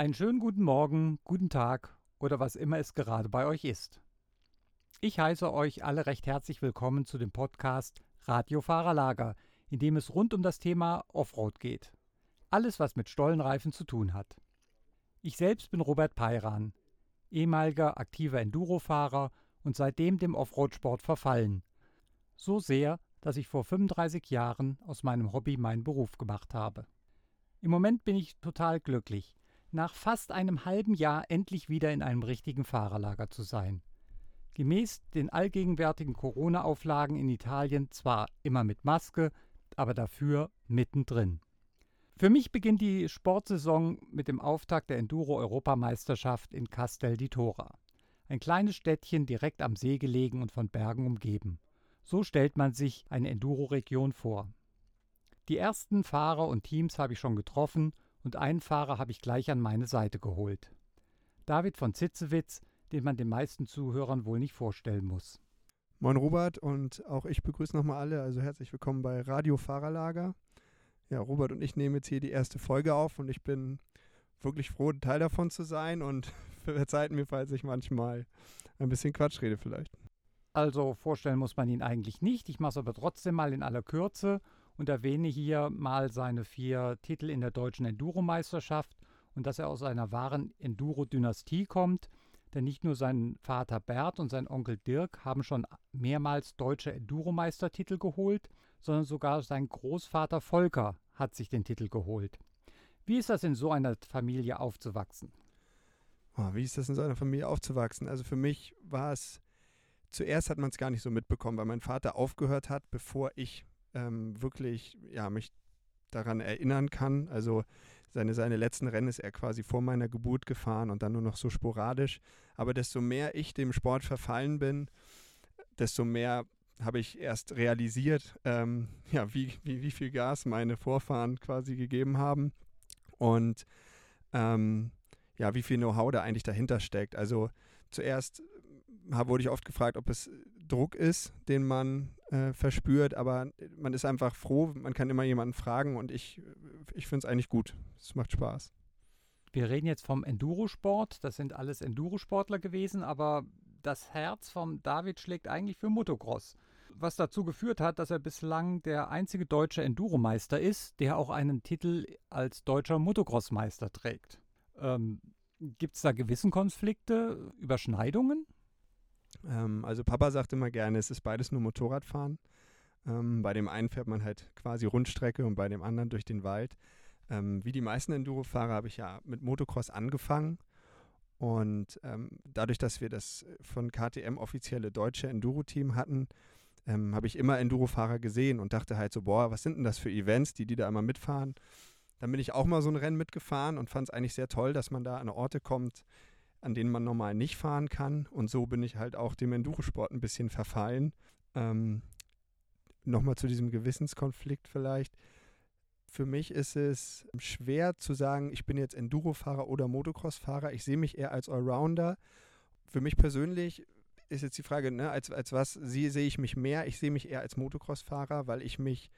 Einen schönen guten Morgen, guten Tag oder was immer es gerade bei euch ist. Ich heiße euch alle recht herzlich willkommen zu dem Podcast Radio Fahrerlager, in dem es rund um das Thema Offroad geht. Alles, was mit Stollenreifen zu tun hat. Ich selbst bin Robert Peiran, ehemaliger aktiver Endurofahrer und seitdem dem Offroad-Sport verfallen. So sehr, dass ich vor 35 Jahren aus meinem Hobby meinen Beruf gemacht habe. Im Moment bin ich total glücklich, nach fast einem halben Jahr endlich wieder in einem richtigen Fahrerlager zu sein. Gemäß den allgegenwärtigen Corona-Auflagen in Italien zwar immer mit Maske, aber dafür mittendrin. Für mich beginnt die Sportsaison mit dem Auftakt der Enduro-Europameisterschaft in Castel di Tora. Ein kleines Städtchen direkt am See gelegen und von Bergen umgeben. So stellt man sich eine Enduro-Region vor. Die ersten Fahrer und Teams habe ich schon getroffen und einen Fahrer habe ich gleich an meine Seite geholt. David von Zitzewitz, den man den meisten Zuhörern wohl nicht vorstellen muss. Moin Robert und auch ich begrüße nochmal alle, also herzlich willkommen bei Radio Fahrerlager. Ja, Robert und ich nehmen jetzt hier die erste Folge auf und ich bin wirklich froh, Teil davon zu sein und verzeiht mir, falls ich manchmal ein bisschen Quatsch rede vielleicht. Also vorstellen muss man ihn eigentlich nicht, ich mache es aber trotzdem mal in aller Kürze und erwähne hier mal seine vier Titel in der deutschen Enduro-Meisterschaft und dass er aus einer wahren Enduro-Dynastie kommt. Denn nicht nur sein Vater Bert und sein Onkel Dirk haben schon mehrmals deutsche Enduro-Meistertitel geholt, sondern sogar sein Großvater Volker hat sich den Titel geholt. Wie ist das in so einer Familie aufzuwachsen? Oh, wie ist das in so einer Familie aufzuwachsen? Also für mich war es, zuerst hat man es gar nicht so mitbekommen, weil mein Vater aufgehört hat, bevor ich ähm, wirklich ja, mich daran erinnern kann. Also seine, seine letzten Rennen ist er quasi vor meiner Geburt gefahren und dann nur noch so sporadisch. Aber desto mehr ich dem Sport verfallen bin, desto mehr habe ich erst realisiert, ähm, ja, wie, wie, wie viel Gas meine Vorfahren quasi gegeben haben und ähm, ja, wie viel Know-how da eigentlich dahinter steckt. Also zuerst wurde ich oft gefragt, ob es Druck ist, den man äh, verspürt, aber man ist einfach froh, man kann immer jemanden fragen und ich, ich finde es eigentlich gut. Es macht Spaß. Wir reden jetzt vom Endurosport, das sind alles Endurosportler gewesen, aber das Herz vom David schlägt eigentlich für Motocross. Was dazu geführt hat, dass er bislang der einzige deutsche Enduromeister ist, der auch einen Titel als deutscher Motocrossmeister trägt. Ähm, Gibt es da Gewissenkonflikte, Überschneidungen? Ähm, also Papa sagt immer gerne, es ist beides nur Motorradfahren. Ähm, bei dem einen fährt man halt quasi Rundstrecke und bei dem anderen durch den Wald. Ähm, wie die meisten Enduro-Fahrer habe ich ja mit Motocross angefangen. Und ähm, dadurch, dass wir das von KTM offizielle deutsche Enduro-Team hatten, ähm, habe ich immer Enduro-Fahrer gesehen und dachte halt so, boah, was sind denn das für Events, die die da immer mitfahren? Dann bin ich auch mal so ein Rennen mitgefahren und fand es eigentlich sehr toll, dass man da an Orte kommt, an denen man normal nicht fahren kann. Und so bin ich halt auch dem Endurosport ein bisschen verfallen. Ähm, Nochmal zu diesem Gewissenskonflikt vielleicht. Für mich ist es schwer zu sagen, ich bin jetzt Enduro-Fahrer oder Motocross-Fahrer. Ich sehe mich eher als Allrounder. Für mich persönlich ist jetzt die Frage, ne, als, als was sehe, ich mich mehr? Ich sehe mich eher als Motocross-Fahrer, weil ich mich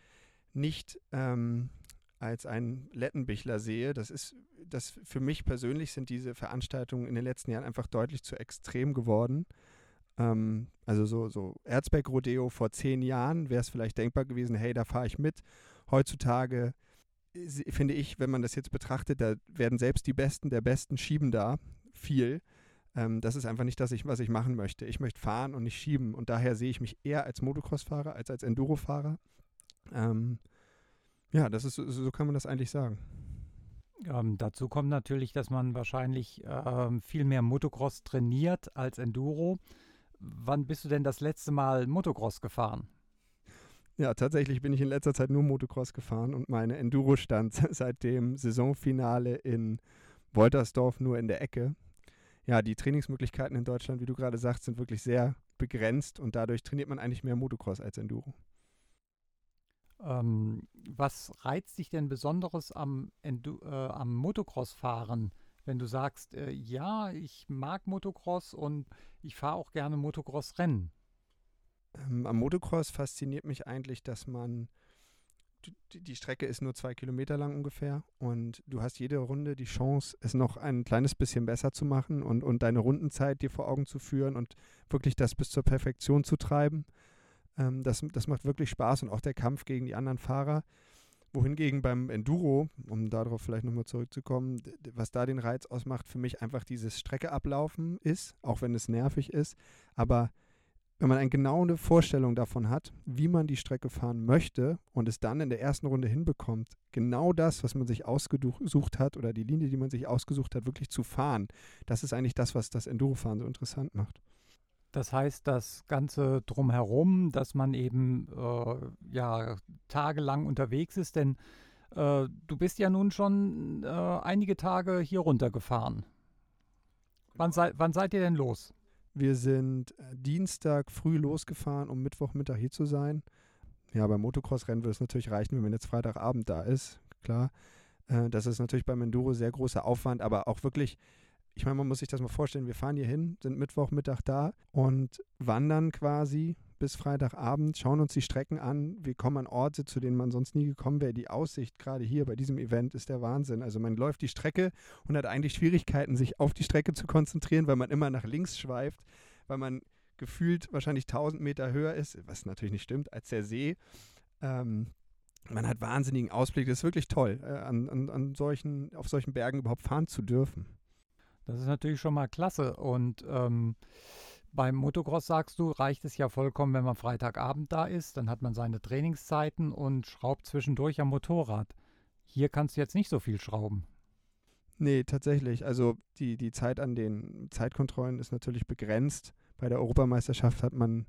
nicht ähm, als ein Lettenbichler sehe. Das ist, das für mich persönlich sind diese Veranstaltungen in den letzten Jahren einfach deutlich zu extrem geworden. Ähm, also so, so Erzberg-Rodeo vor zehn Jahren wäre es vielleicht denkbar gewesen, hey, da fahre ich mit. Heutzutage finde ich, wenn man das jetzt betrachtet, da werden selbst die Besten der Besten schieben da viel. Ähm, das ist einfach nicht das, was ich machen möchte. Ich möchte fahren und nicht schieben. Und daher sehe ich mich eher als Motocross-Fahrer als als Enduro-Fahrer. Ähm, ja, das ist, so kann man das eigentlich sagen. Ähm, dazu kommt natürlich, dass man wahrscheinlich ähm, viel mehr Motocross trainiert als Enduro. Wann bist du denn das letzte Mal Motocross gefahren? Ja, tatsächlich bin ich in letzter Zeit nur Motocross gefahren und meine Enduro stand seit dem Saisonfinale in Woltersdorf nur in der Ecke. Ja, die Trainingsmöglichkeiten in Deutschland, wie du gerade sagst, sind wirklich sehr begrenzt und dadurch trainiert man eigentlich mehr Motocross als Enduro. Ähm, was reizt dich denn Besonderes am, äh, am Motocross-Fahren, wenn du sagst, äh, ja, ich mag Motocross und ich fahre auch gerne Motocross-Rennen? Ähm, am Motocross fasziniert mich eigentlich, dass man die, die Strecke ist nur zwei Kilometer lang ungefähr und du hast jede Runde die Chance, es noch ein kleines bisschen besser zu machen und, und deine Rundenzeit dir vor Augen zu führen und wirklich das bis zur Perfektion zu treiben. Ähm, das, das macht wirklich Spaß und auch der Kampf gegen die anderen Fahrer. Wohingegen beim Enduro, um darauf vielleicht nochmal zurückzukommen, was da den Reiz ausmacht, für mich einfach dieses Strecke ablaufen ist, auch wenn es nervig ist. Aber wenn man eine genaue Vorstellung davon hat, wie man die Strecke fahren möchte und es dann in der ersten Runde hinbekommt, genau das, was man sich ausgesucht hat oder die Linie, die man sich ausgesucht hat, wirklich zu fahren, das ist eigentlich das, was das Endurofahren so interessant macht. Das heißt, das Ganze drumherum, dass man eben äh, ja tagelang unterwegs ist, denn äh, du bist ja nun schon äh, einige Tage hier runtergefahren. Wann, sei, wann seid ihr denn los? Wir sind äh, Dienstag früh losgefahren, um Mittwochmittag hier zu sein. Ja, beim Motocross-Rennen würde es natürlich reichen, wenn man jetzt Freitagabend da ist, klar. Äh, das ist natürlich beim Enduro sehr großer Aufwand, aber auch wirklich, ich meine, man muss sich das mal vorstellen, wir fahren hier hin, sind Mittwochmittag da und wandern quasi bis Freitagabend, schauen uns die Strecken an. Wir kommen an Orte, zu denen man sonst nie gekommen wäre. Die Aussicht gerade hier bei diesem Event ist der Wahnsinn. Also man läuft die Strecke und hat eigentlich Schwierigkeiten, sich auf die Strecke zu konzentrieren, weil man immer nach links schweift, weil man gefühlt wahrscheinlich 1000 Meter höher ist, was natürlich nicht stimmt, als der See. Ähm, man hat wahnsinnigen Ausblick. Das ist wirklich toll, äh, an, an, an solchen, auf solchen Bergen überhaupt fahren zu dürfen. Das ist natürlich schon mal klasse. Und ähm, beim Motocross sagst du, reicht es ja vollkommen, wenn man Freitagabend da ist, dann hat man seine Trainingszeiten und schraubt zwischendurch am Motorrad. Hier kannst du jetzt nicht so viel schrauben. Nee, tatsächlich. Also die, die Zeit an den Zeitkontrollen ist natürlich begrenzt. Bei der Europameisterschaft hat man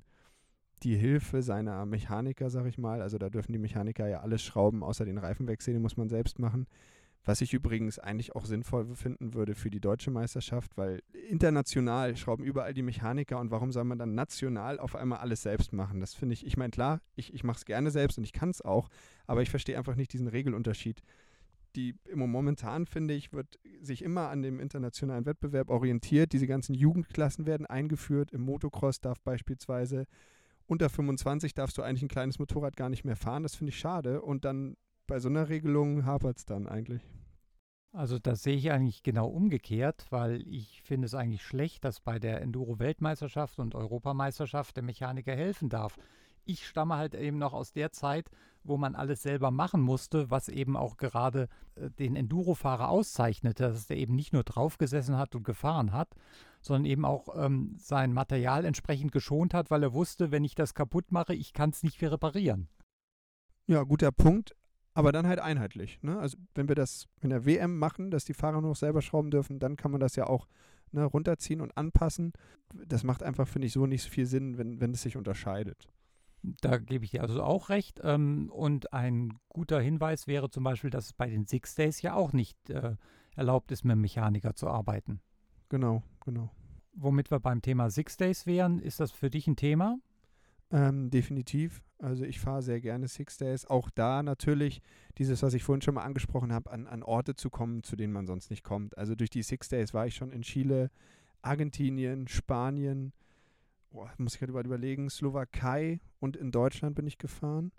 die Hilfe seiner Mechaniker, sag ich mal. Also da dürfen die Mechaniker ja alles schrauben, außer den Reifenwechsel, den muss man selbst machen. Was ich übrigens eigentlich auch sinnvoll finden würde für die deutsche Meisterschaft, weil international schrauben überall die Mechaniker und warum soll man dann national auf einmal alles selbst machen? Das finde ich, ich meine, klar, ich, ich mache es gerne selbst und ich kann es auch, aber ich verstehe einfach nicht diesen Regelunterschied. Die immer momentan, finde ich, wird sich immer an dem internationalen Wettbewerb orientiert. Diese ganzen Jugendklassen werden eingeführt. Im Motocross darf beispielsweise unter 25 darfst du eigentlich ein kleines Motorrad gar nicht mehr fahren. Das finde ich schade. Und dann bei so einer Regelung hapert es dann eigentlich. Also das sehe ich eigentlich genau umgekehrt, weil ich finde es eigentlich schlecht, dass bei der Enduro-Weltmeisterschaft und Europameisterschaft der Mechaniker helfen darf. Ich stamme halt eben noch aus der Zeit, wo man alles selber machen musste, was eben auch gerade äh, den Enduro-Fahrer auszeichnete, dass er eben nicht nur draufgesessen hat und gefahren hat, sondern eben auch ähm, sein Material entsprechend geschont hat, weil er wusste, wenn ich das kaputt mache, ich kann es nicht mehr reparieren. Ja, guter Punkt aber dann halt einheitlich. Ne? Also wenn wir das in der WM machen, dass die Fahrer nur noch selber schrauben dürfen, dann kann man das ja auch ne, runterziehen und anpassen. Das macht einfach, finde ich, so nicht so viel Sinn, wenn, wenn es sich unterscheidet. Da gebe ich dir also auch recht. Ähm, und ein guter Hinweis wäre zum Beispiel, dass es bei den Six Days ja auch nicht äh, erlaubt ist, mit einem Mechaniker zu arbeiten. Genau, genau. Womit wir beim Thema Six Days wären, ist das für dich ein Thema? Ähm, definitiv. Also ich fahre sehr gerne Six Days. Auch da natürlich dieses, was ich vorhin schon mal angesprochen habe, an, an Orte zu kommen, zu denen man sonst nicht kommt. Also durch die Six Days war ich schon in Chile, Argentinien, Spanien, oh, muss ich gerade überlegen, Slowakei und in Deutschland bin ich gefahren.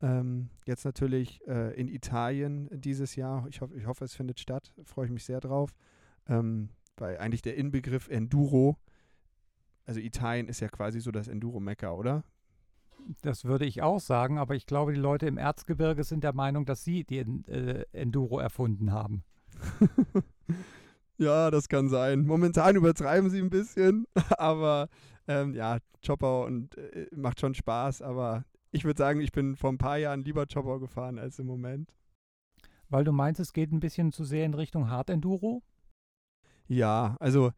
Ähm, jetzt natürlich äh, in Italien dieses Jahr. Ich, hoff, ich hoffe, es findet statt. Freue ich mich sehr drauf. Ähm, weil eigentlich der Inbegriff Enduro also Italien ist ja quasi so das Enduro-Mekka, oder? Das würde ich auch sagen, aber ich glaube, die Leute im Erzgebirge sind der Meinung, dass sie die äh, Enduro erfunden haben. ja, das kann sein. Momentan übertreiben sie ein bisschen, aber ähm, ja, Chopper und äh, macht schon Spaß, aber ich würde sagen, ich bin vor ein paar Jahren lieber Chopper gefahren als im Moment. Weil du meinst, es geht ein bisschen zu sehr in Richtung Hard Enduro? Ja, also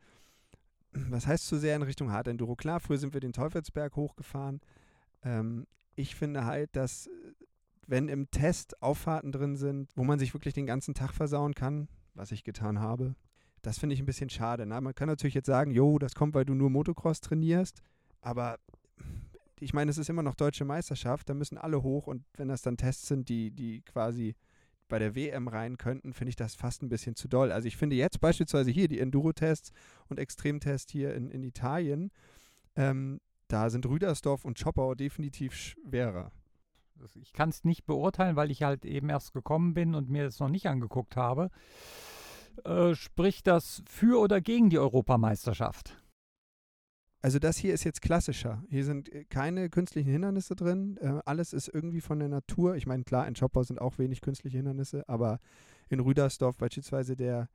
was heißt zu sehr in Richtung Hard Enduro? Klar, früher sind wir den Teufelsberg hochgefahren. Ähm, ich finde halt, dass wenn im Test Auffahrten drin sind, wo man sich wirklich den ganzen Tag versauen kann, was ich getan habe, das finde ich ein bisschen schade. Na, man kann natürlich jetzt sagen, jo, das kommt, weil du nur Motocross trainierst, aber ich meine, es ist immer noch deutsche Meisterschaft, da müssen alle hoch und wenn das dann Tests sind, die, die quasi bei der WM rein könnten, finde ich das fast ein bisschen zu doll. Also ich finde jetzt beispielsweise hier die Enduro-Tests und Extremtests hier in, in Italien, ähm, da sind Rüdersdorf und Choppau definitiv schwerer. Ich kann es nicht beurteilen, weil ich halt eben erst gekommen bin und mir das noch nicht angeguckt habe. Äh, spricht das für oder gegen die Europameisterschaft? Also das hier ist jetzt klassischer. Hier sind äh, keine künstlichen Hindernisse drin. Äh, alles ist irgendwie von der Natur. Ich meine, klar, in Schoppau sind auch wenig künstliche Hindernisse, aber in Rüdersdorf beispielsweise der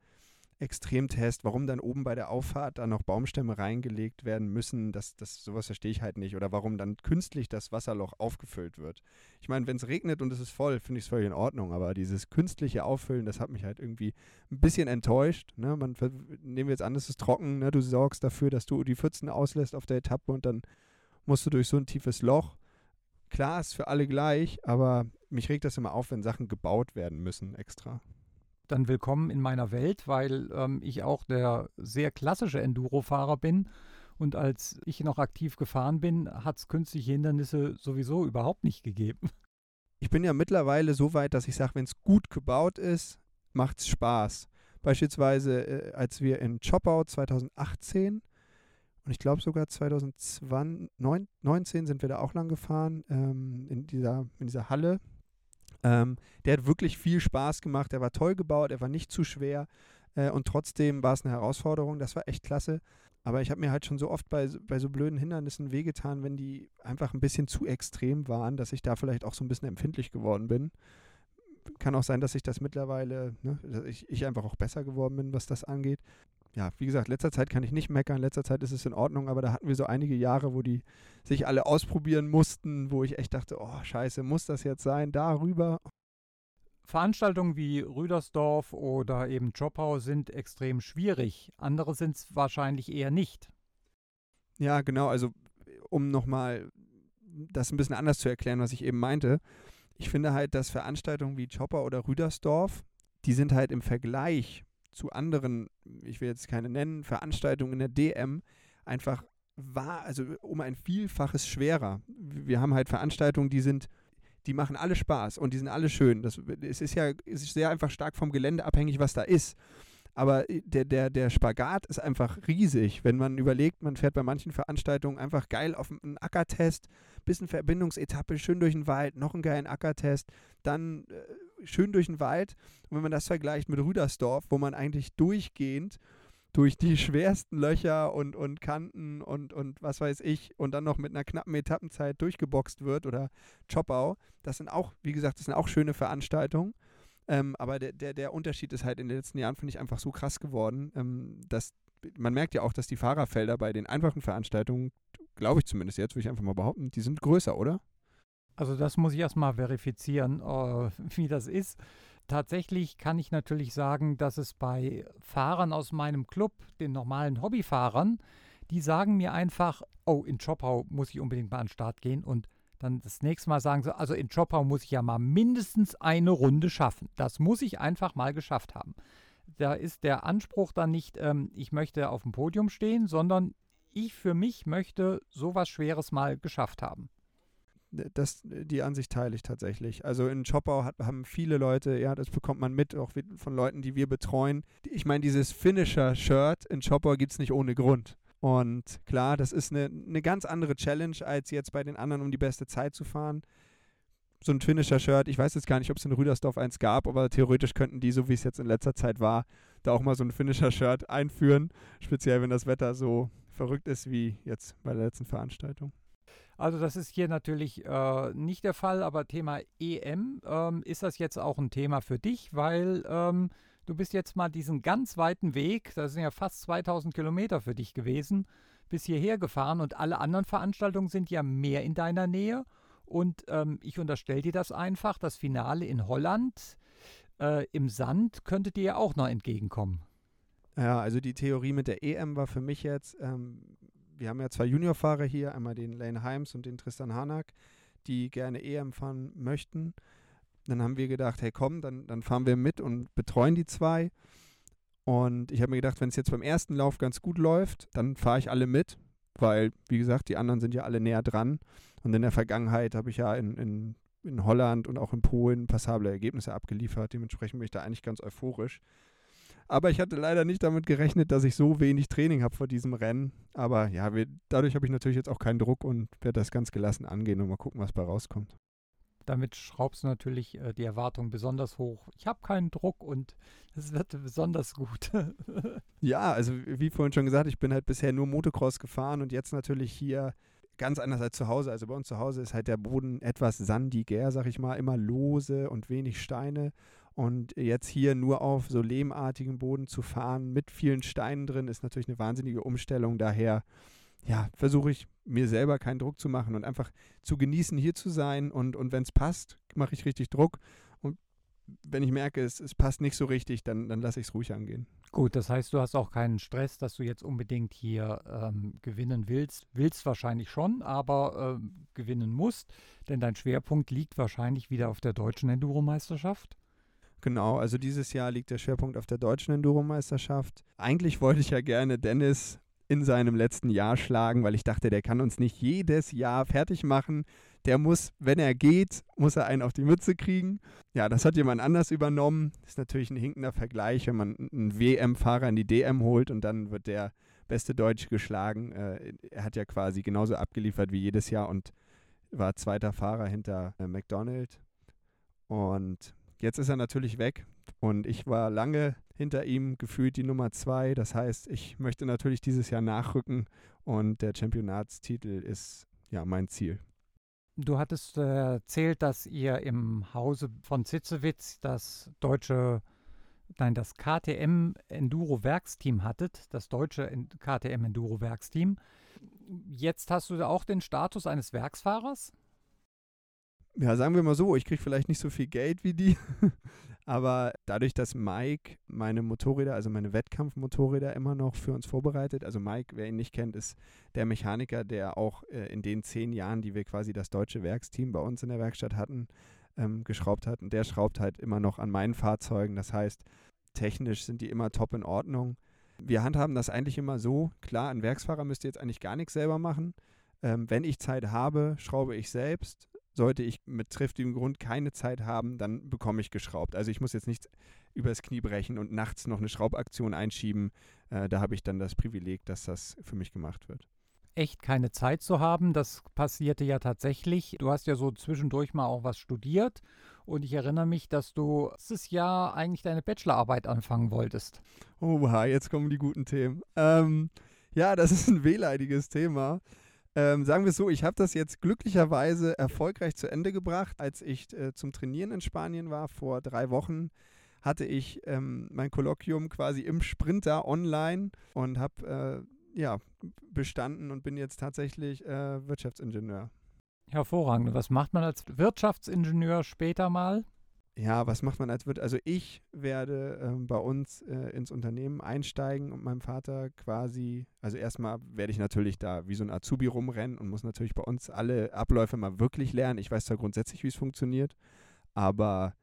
Extremtest, warum dann oben bei der Auffahrt dann noch Baumstämme reingelegt werden müssen, das, das, sowas verstehe ich halt nicht. Oder warum dann künstlich das Wasserloch aufgefüllt wird. Ich meine, wenn es regnet und es ist voll, finde ich es völlig in Ordnung, aber dieses künstliche Auffüllen, das hat mich halt irgendwie ein bisschen enttäuscht. Ne? Man, nehmen wir jetzt an, es ist trocken, ne? du sorgst dafür, dass du die Pfützen auslässt auf der Etappe und dann musst du durch so ein tiefes Loch. Klar, ist für alle gleich, aber mich regt das immer auf, wenn Sachen gebaut werden müssen extra dann willkommen in meiner Welt, weil ähm, ich auch der sehr klassische Enduro-Fahrer bin. Und als ich noch aktiv gefahren bin, hat es künstliche Hindernisse sowieso überhaupt nicht gegeben. Ich bin ja mittlerweile so weit, dass ich sage, wenn es gut gebaut ist, macht es Spaß. Beispielsweise, äh, als wir in Choppau 2018 und ich glaube sogar 2019 sind wir da auch lang gefahren, ähm, in, dieser, in dieser Halle, ähm, der hat wirklich viel Spaß gemacht. Er war toll gebaut, er war nicht zu schwer äh, und trotzdem war es eine Herausforderung. Das war echt klasse. Aber ich habe mir halt schon so oft bei, bei so blöden Hindernissen wehgetan, wenn die einfach ein bisschen zu extrem waren, dass ich da vielleicht auch so ein bisschen empfindlich geworden bin. Kann auch sein, dass ich das mittlerweile, ne, dass ich, ich einfach auch besser geworden bin, was das angeht ja, wie gesagt, letzter Zeit kann ich nicht meckern, letzter Zeit ist es in Ordnung, aber da hatten wir so einige Jahre, wo die sich alle ausprobieren mussten, wo ich echt dachte, oh scheiße, muss das jetzt sein, darüber? Veranstaltungen wie Rüdersdorf oder eben Choppau sind extrem schwierig. Andere sind es wahrscheinlich eher nicht. Ja, genau. Also, um nochmal das ein bisschen anders zu erklären, was ich eben meinte. Ich finde halt, dass Veranstaltungen wie Chopper oder Rüdersdorf, die sind halt im Vergleich zu anderen, ich will jetzt keine nennen, Veranstaltungen in der DM einfach war, also um ein Vielfaches schwerer. Wir haben halt Veranstaltungen, die sind, die machen alle Spaß und die sind alle schön. Das, es ist ja es ist sehr einfach stark vom Gelände abhängig, was da ist. Aber der, der, der Spagat ist einfach riesig. Wenn man überlegt, man fährt bei manchen Veranstaltungen einfach geil auf einen Ackertest, bisschen Verbindungsetappe, schön durch den Wald, noch einen geilen Ackertest, dann äh, schön durch den Wald. Und wenn man das vergleicht mit Rüdersdorf, wo man eigentlich durchgehend durch die schwersten Löcher und, und Kanten und, und was weiß ich und dann noch mit einer knappen Etappenzeit durchgeboxt wird oder Choppau, das sind auch, wie gesagt, das sind auch schöne Veranstaltungen. Ähm, aber der, der, der Unterschied ist halt in den letzten Jahren, finde ich, einfach so krass geworden, ähm, dass man merkt ja auch, dass die Fahrerfelder bei den einfachen Veranstaltungen, glaube ich zumindest jetzt, würde ich einfach mal behaupten, die sind größer, oder? Also das muss ich erstmal verifizieren, uh, wie das ist. Tatsächlich kann ich natürlich sagen, dass es bei Fahrern aus meinem Club, den normalen Hobbyfahrern, die sagen mir einfach, oh, in Choppau muss ich unbedingt mal an den Start gehen und dann das nächste Mal sagen sie, also in Choppau muss ich ja mal mindestens eine Runde schaffen. Das muss ich einfach mal geschafft haben. Da ist der Anspruch dann nicht, ähm, ich möchte auf dem Podium stehen, sondern ich für mich möchte sowas Schweres mal geschafft haben. Das, die Ansicht teile ich tatsächlich. Also in Choppau hat, haben viele Leute, ja, das bekommt man mit, auch von Leuten, die wir betreuen. Ich meine, dieses Finisher-Shirt in Choppau gibt es nicht ohne Grund. Und klar, das ist eine, eine ganz andere Challenge, als jetzt bei den anderen, um die beste Zeit zu fahren. So ein Finisher-Shirt, ich weiß jetzt gar nicht, ob es in Rüdersdorf eins gab, aber theoretisch könnten die, so wie es jetzt in letzter Zeit war, da auch mal so ein Finisher-Shirt einführen. Speziell, wenn das Wetter so verrückt ist wie jetzt bei der letzten Veranstaltung. Also das ist hier natürlich äh, nicht der Fall, aber Thema EM, ähm, ist das jetzt auch ein Thema für dich, weil ähm, Du bist jetzt mal diesen ganz weiten Weg, das sind ja fast 2000 Kilometer für dich gewesen, bis hierher gefahren und alle anderen Veranstaltungen sind ja mehr in deiner Nähe. Und ähm, ich unterstelle dir das einfach, das Finale in Holland äh, im Sand könnte dir ja auch noch entgegenkommen. Ja, also die Theorie mit der EM war für mich jetzt, ähm, wir haben ja zwei Juniorfahrer hier, einmal den Lane Heims und den Tristan Hanak, die gerne EM fahren möchten. Dann haben wir gedacht, hey komm, dann, dann fahren wir mit und betreuen die zwei. Und ich habe mir gedacht, wenn es jetzt beim ersten Lauf ganz gut läuft, dann fahre ich alle mit, weil, wie gesagt, die anderen sind ja alle näher dran. Und in der Vergangenheit habe ich ja in, in, in Holland und auch in Polen passable Ergebnisse abgeliefert. Dementsprechend bin ich da eigentlich ganz euphorisch. Aber ich hatte leider nicht damit gerechnet, dass ich so wenig Training habe vor diesem Rennen. Aber ja, wir, dadurch habe ich natürlich jetzt auch keinen Druck und werde das ganz gelassen angehen und mal gucken, was bei rauskommt damit schraubst du natürlich äh, die Erwartung besonders hoch. Ich habe keinen Druck und es wird besonders gut. ja, also wie vorhin schon gesagt, ich bin halt bisher nur Motocross gefahren und jetzt natürlich hier ganz anders als zu Hause. Also bei uns zu Hause ist halt der Boden etwas sandiger, sag ich mal, immer lose und wenig Steine. Und jetzt hier nur auf so lehmartigem Boden zu fahren mit vielen Steinen drin, ist natürlich eine wahnsinnige Umstellung. Daher ja, versuche ich mir selber keinen Druck zu machen und einfach zu genießen, hier zu sein. Und, und wenn es passt, mache ich richtig Druck. Und wenn ich merke, es, es passt nicht so richtig, dann, dann lasse ich es ruhig angehen. Gut, das heißt, du hast auch keinen Stress, dass du jetzt unbedingt hier ähm, gewinnen willst. Willst wahrscheinlich schon, aber äh, gewinnen musst, denn dein Schwerpunkt liegt wahrscheinlich wieder auf der deutschen Enduro-Meisterschaft. Genau, also dieses Jahr liegt der Schwerpunkt auf der deutschen Enduro-Meisterschaft. Eigentlich wollte ich ja gerne Dennis in seinem letzten Jahr schlagen, weil ich dachte, der kann uns nicht jedes Jahr fertig machen. Der muss, wenn er geht, muss er einen auf die Mütze kriegen. Ja, das hat jemand anders übernommen. Ist natürlich ein hinkender Vergleich, wenn man einen WM-Fahrer in die DM holt und dann wird der beste Deutsche geschlagen. Äh, er hat ja quasi genauso abgeliefert wie jedes Jahr und war zweiter Fahrer hinter äh, McDonald. Und jetzt ist er natürlich weg und ich war lange hinter ihm gefühlt die Nummer zwei. Das heißt, ich möchte natürlich dieses Jahr nachrücken und der Championatstitel ist ja mein Ziel. Du hattest äh, erzählt, dass ihr im Hause von Zitzewitz das deutsche, nein, das KTM Enduro Werksteam hattet, das deutsche KTM Enduro Werksteam. Jetzt hast du auch den Status eines Werksfahrers? Ja, sagen wir mal so, ich kriege vielleicht nicht so viel Geld wie die, aber dadurch, dass Mike meine Motorräder, also meine Wettkampfmotorräder immer noch für uns vorbereitet, also Mike, wer ihn nicht kennt, ist der Mechaniker, der auch äh, in den zehn Jahren, die wir quasi das deutsche Werksteam bei uns in der Werkstatt hatten, ähm, geschraubt hat. Und der schraubt halt immer noch an meinen Fahrzeugen. Das heißt, technisch sind die immer top in Ordnung. Wir handhaben das eigentlich immer so, klar, ein Werksfahrer müsste jetzt eigentlich gar nichts selber machen. Ähm, wenn ich Zeit habe, schraube ich selbst. Sollte ich mit triftigem Grund keine Zeit haben, dann bekomme ich geschraubt. Also ich muss jetzt nichts übers Knie brechen und nachts noch eine Schraubaktion einschieben. Äh, da habe ich dann das Privileg, dass das für mich gemacht wird. Echt keine Zeit zu haben, das passierte ja tatsächlich. Du hast ja so zwischendurch mal auch was studiert und ich erinnere mich, dass du dieses Jahr eigentlich deine Bachelorarbeit anfangen wolltest. Oha, jetzt kommen die guten Themen. Ähm, ja, das ist ein wehleidiges Thema. Ähm, sagen wir es so, ich habe das jetzt glücklicherweise erfolgreich zu Ende gebracht. Als ich äh, zum Trainieren in Spanien war, vor drei Wochen, hatte ich ähm, mein Kolloquium quasi im Sprinter online und habe äh, ja, bestanden und bin jetzt tatsächlich äh, Wirtschaftsingenieur. Hervorragend. Was macht man als Wirtschaftsingenieur später mal? Ja, was macht man als Wirt? Also ich werde ähm, bei uns äh, ins Unternehmen einsteigen und meinem Vater quasi, also erstmal werde ich natürlich da wie so ein Azubi rumrennen und muss natürlich bei uns alle Abläufe mal wirklich lernen. Ich weiß zwar grundsätzlich, wie es funktioniert, aber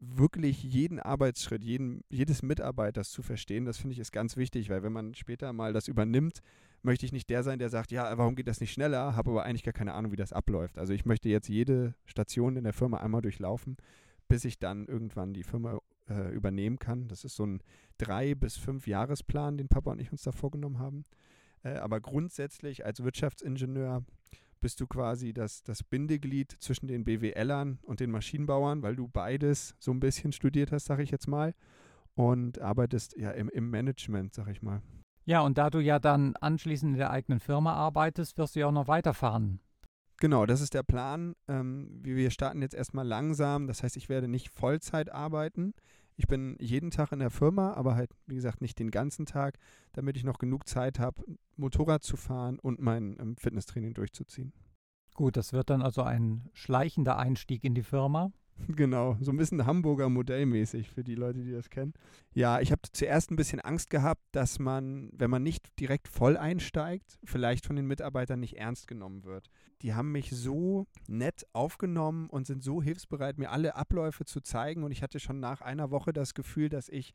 wirklich jeden Arbeitsschritt, jeden, jedes Mitarbeiters zu verstehen, das finde ich ist ganz wichtig, weil wenn man später mal das übernimmt, möchte ich nicht der sein, der sagt, ja, warum geht das nicht schneller, habe aber eigentlich gar keine Ahnung, wie das abläuft. Also ich möchte jetzt jede Station in der Firma einmal durchlaufen, bis ich dann irgendwann die Firma äh, übernehmen kann. Das ist so ein drei bis fünf Jahresplan, den Papa und ich uns da vorgenommen haben. Äh, aber grundsätzlich als Wirtschaftsingenieur bist du quasi das, das Bindeglied zwischen den BWLern und den Maschinenbauern, weil du beides so ein bisschen studiert hast, sag ich jetzt mal, und arbeitest ja im, im Management, sag ich mal. Ja, und da du ja dann anschließend in der eigenen Firma arbeitest, wirst du ja auch noch weiterfahren. Genau, das ist der Plan. Ähm, wir starten jetzt erstmal langsam. Das heißt, ich werde nicht Vollzeit arbeiten. Ich bin jeden Tag in der Firma, aber halt, wie gesagt, nicht den ganzen Tag, damit ich noch genug Zeit habe, Motorrad zu fahren und mein ähm, Fitnesstraining durchzuziehen. Gut, das wird dann also ein schleichender Einstieg in die Firma. Genau, so ein bisschen Hamburger Modellmäßig für die Leute, die das kennen. Ja, ich habe zuerst ein bisschen Angst gehabt, dass man, wenn man nicht direkt voll einsteigt, vielleicht von den Mitarbeitern nicht ernst genommen wird. Die haben mich so nett aufgenommen und sind so hilfsbereit, mir alle Abläufe zu zeigen. Und ich hatte schon nach einer Woche das Gefühl, dass ich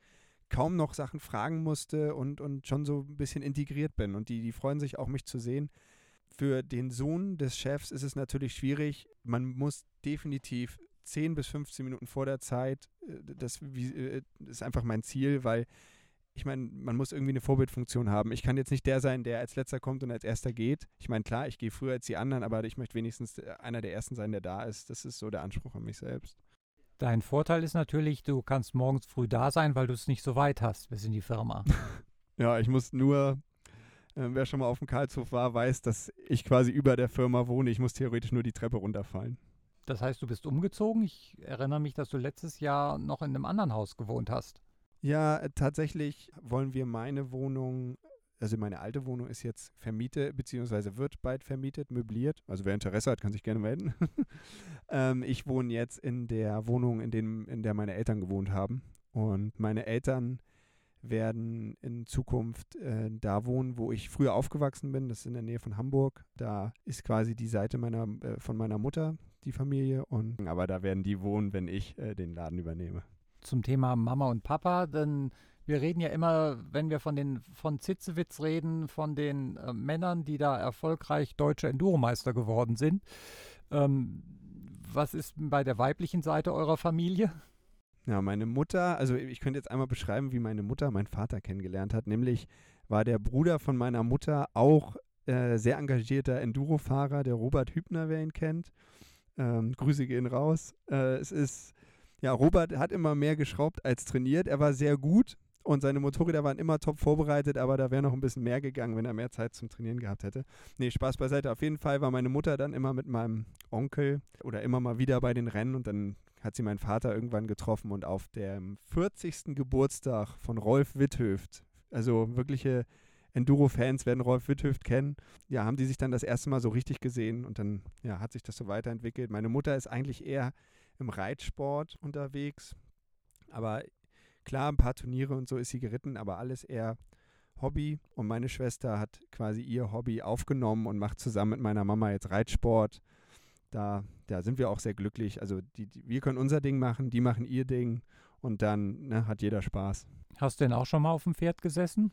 kaum noch Sachen fragen musste und, und schon so ein bisschen integriert bin. Und die, die freuen sich auch, mich zu sehen. Für den Sohn des Chefs ist es natürlich schwierig. Man muss definitiv 10 bis 15 Minuten vor der Zeit, äh, das, äh, ist einfach mein Ziel, weil ich meine, man muss irgendwie eine Vorbildfunktion haben. Ich kann jetzt nicht der sein, der als letzter kommt und als erster geht. Ich meine, klar, ich gehe früher als die anderen, aber ich möchte wenigstens äh, einer der ersten sein, der da ist. Das ist so der Anspruch an mich selbst. Dein Vorteil ist natürlich, du kannst morgens früh da sein, weil du es nicht so weit hast bis in die Firma. ja, ich muss nur, äh, wer schon mal auf dem Karlshof war, weiß, dass ich quasi über der Firma wohne. Ich muss theoretisch nur die Treppe runterfallen. Das heißt, du bist umgezogen. Ich erinnere mich, dass du letztes Jahr noch in einem anderen Haus gewohnt hast. Ja, äh, tatsächlich wollen wir meine Wohnung, also meine alte Wohnung ist jetzt vermietet, beziehungsweise wird bald vermietet, möbliert. Also wer Interesse hat, kann sich gerne melden. ähm, ich wohne jetzt in der Wohnung, in, dem, in der meine Eltern gewohnt haben. Und meine Eltern werden in Zukunft äh, da wohnen, wo ich früher aufgewachsen bin. Das ist in der Nähe von Hamburg. Da ist quasi die Seite meiner, äh, von meiner Mutter, die Familie. Und, aber da werden die wohnen, wenn ich äh, den Laden übernehme zum Thema Mama und Papa, denn wir reden ja immer, wenn wir von den von Zitzewitz reden, von den äh, Männern, die da erfolgreich deutsche Enduromeister geworden sind. Ähm, was ist bei der weiblichen Seite eurer Familie? Ja, meine Mutter, also ich könnte jetzt einmal beschreiben, wie meine Mutter meinen Vater kennengelernt hat. Nämlich war der Bruder von meiner Mutter auch äh, sehr engagierter Endurofahrer, der Robert Hübner, wer ihn kennt. Ähm, Grüße gehen raus. Äh, es ist ja, Robert hat immer mehr geschraubt als trainiert. Er war sehr gut und seine Motorräder waren immer top vorbereitet, aber da wäre noch ein bisschen mehr gegangen, wenn er mehr Zeit zum Trainieren gehabt hätte. Nee, Spaß beiseite. Auf jeden Fall war meine Mutter dann immer mit meinem Onkel oder immer mal wieder bei den Rennen und dann hat sie meinen Vater irgendwann getroffen und auf dem 40. Geburtstag von Rolf Witthöft, also wirkliche Enduro-Fans werden Rolf Witthöft kennen, ja, haben die sich dann das erste Mal so richtig gesehen und dann ja, hat sich das so weiterentwickelt. Meine Mutter ist eigentlich eher im Reitsport unterwegs. Aber klar, ein paar Turniere und so ist sie geritten, aber alles eher Hobby. Und meine Schwester hat quasi ihr Hobby aufgenommen und macht zusammen mit meiner Mama jetzt Reitsport. Da, da sind wir auch sehr glücklich. Also die, die, wir können unser Ding machen, die machen ihr Ding und dann ne, hat jeder Spaß. Hast du denn auch schon mal auf dem Pferd gesessen?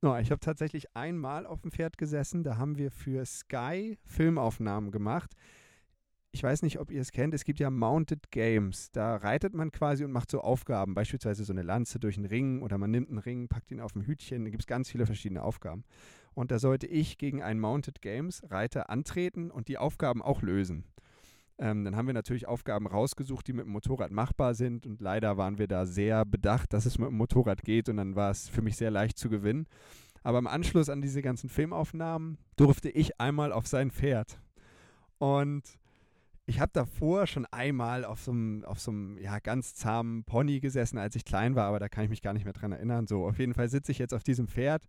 No, ich habe tatsächlich einmal auf dem Pferd gesessen. Da haben wir für Sky Filmaufnahmen gemacht ich weiß nicht, ob ihr es kennt, es gibt ja Mounted Games. Da reitet man quasi und macht so Aufgaben, beispielsweise so eine Lanze durch einen Ring oder man nimmt einen Ring, packt ihn auf ein Hütchen. Da gibt es ganz viele verschiedene Aufgaben. Und da sollte ich gegen einen Mounted Games Reiter antreten und die Aufgaben auch lösen. Ähm, dann haben wir natürlich Aufgaben rausgesucht, die mit dem Motorrad machbar sind und leider waren wir da sehr bedacht, dass es mit dem Motorrad geht und dann war es für mich sehr leicht zu gewinnen. Aber im Anschluss an diese ganzen Filmaufnahmen durfte ich einmal auf sein Pferd. Und ich habe davor schon einmal auf so einem, auf ja, ganz zahmen Pony gesessen, als ich klein war, aber da kann ich mich gar nicht mehr dran erinnern. So, auf jeden Fall sitze ich jetzt auf diesem Pferd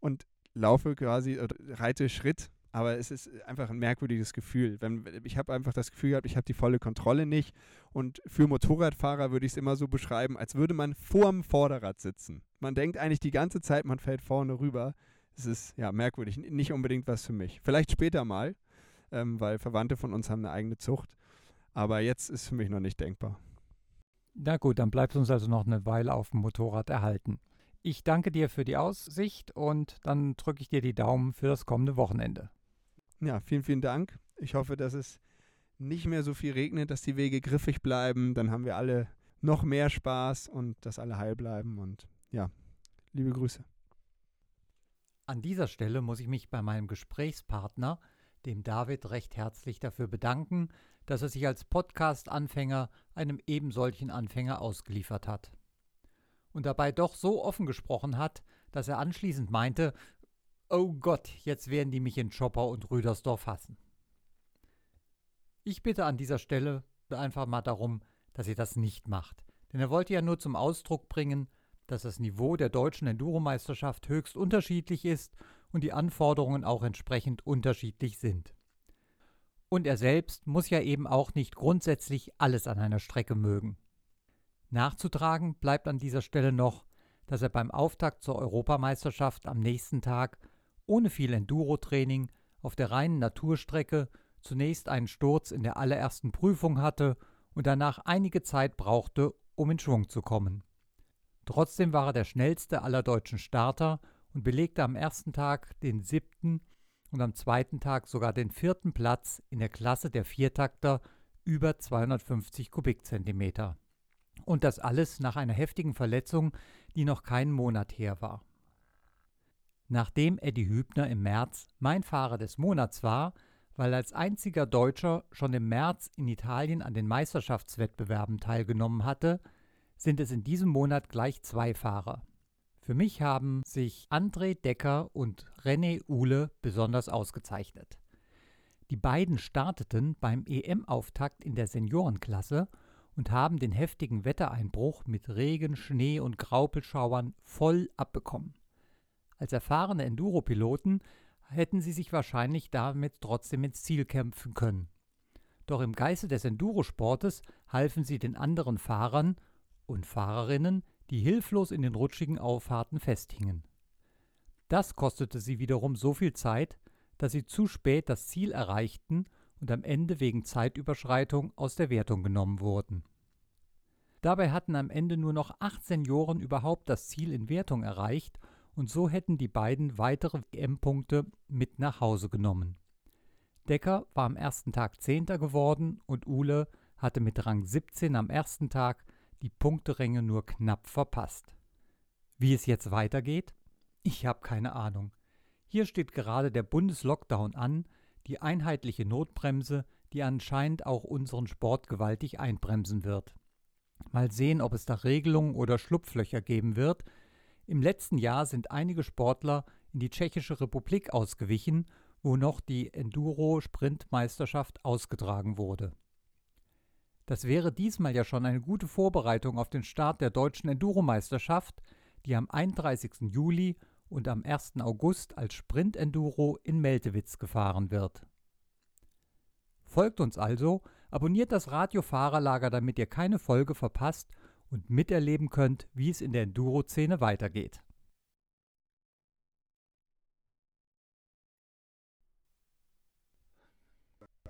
und laufe quasi, reite Schritt, aber es ist einfach ein merkwürdiges Gefühl. Wenn, ich habe einfach das Gefühl gehabt, ich habe die volle Kontrolle nicht. Und für Motorradfahrer würde ich es immer so beschreiben, als würde man vorm Vorderrad sitzen. Man denkt eigentlich die ganze Zeit, man fällt vorne rüber. Es ist ja merkwürdig, nicht unbedingt was für mich. Vielleicht später mal, ähm, weil Verwandte von uns haben eine eigene Zucht. Aber jetzt ist für mich noch nicht denkbar. Na gut, dann bleibt uns also noch eine Weile auf dem Motorrad erhalten. Ich danke dir für die Aussicht und dann drücke ich dir die Daumen für das kommende Wochenende. Ja, vielen, vielen Dank. Ich hoffe, dass es nicht mehr so viel regnet, dass die Wege griffig bleiben. Dann haben wir alle noch mehr Spaß und dass alle heil bleiben. Und ja, liebe Grüße. An dieser Stelle muss ich mich bei meinem Gesprächspartner dem David recht herzlich dafür bedanken, dass er sich als Podcast-Anfänger einem ebensolchen Anfänger ausgeliefert hat. Und dabei doch so offen gesprochen hat, dass er anschließend meinte, oh Gott, jetzt werden die mich in Chopper und Rüdersdorf hassen. Ich bitte an dieser Stelle einfach mal darum, dass ihr das nicht macht, denn er wollte ja nur zum Ausdruck bringen, dass das Niveau der deutschen Enduromeisterschaft höchst unterschiedlich ist und die Anforderungen auch entsprechend unterschiedlich sind. Und er selbst muss ja eben auch nicht grundsätzlich alles an einer Strecke mögen. Nachzutragen bleibt an dieser Stelle noch, dass er beim Auftakt zur Europameisterschaft am nächsten Tag ohne viel Enduro-Training auf der reinen Naturstrecke zunächst einen Sturz in der allerersten Prüfung hatte und danach einige Zeit brauchte, um in Schwung zu kommen. Trotzdem war er der schnellste aller deutschen Starter und belegte am ersten Tag den siebten und am zweiten Tag sogar den vierten Platz in der Klasse der Viertakter über 250 Kubikzentimeter. Und das alles nach einer heftigen Verletzung, die noch keinen Monat her war. Nachdem Eddie Hübner im März mein Fahrer des Monats war, weil als einziger Deutscher schon im März in Italien an den Meisterschaftswettbewerben teilgenommen hatte, sind es in diesem Monat gleich zwei Fahrer. Für mich haben sich André Decker und René Uhle besonders ausgezeichnet. Die beiden starteten beim EM-Auftakt in der Seniorenklasse und haben den heftigen Wettereinbruch mit Regen, Schnee und Graupelschauern voll abbekommen. Als erfahrene Enduropiloten hätten sie sich wahrscheinlich damit trotzdem ins Ziel kämpfen können. Doch im Geiste des Endurosportes halfen sie den anderen Fahrern und Fahrerinnen, die hilflos in den rutschigen Auffahrten festhingen. Das kostete sie wiederum so viel Zeit, dass sie zu spät das Ziel erreichten und am Ende wegen Zeitüberschreitung aus der Wertung genommen wurden. Dabei hatten am Ende nur noch acht Senioren überhaupt das Ziel in Wertung erreicht und so hätten die beiden weitere WM-Punkte mit nach Hause genommen. Decker war am ersten Tag Zehnter geworden und Uhle hatte mit Rang 17 am ersten Tag die Punkteränge nur knapp verpasst. Wie es jetzt weitergeht? Ich habe keine Ahnung. Hier steht gerade der Bundeslockdown an, die einheitliche Notbremse, die anscheinend auch unseren Sport gewaltig einbremsen wird. Mal sehen, ob es da Regelungen oder Schlupflöcher geben wird, im letzten Jahr sind einige Sportler in die Tschechische Republik ausgewichen, wo noch die Enduro-Sprintmeisterschaft ausgetragen wurde. Das wäre diesmal ja schon eine gute Vorbereitung auf den Start der deutschen Enduro-Meisterschaft, die am 31. Juli und am 1. August als Sprint-Enduro in Meltewitz gefahren wird. Folgt uns also, abonniert das Radio Fahrerlager, damit ihr keine Folge verpasst und miterleben könnt, wie es in der Enduro-Szene weitergeht.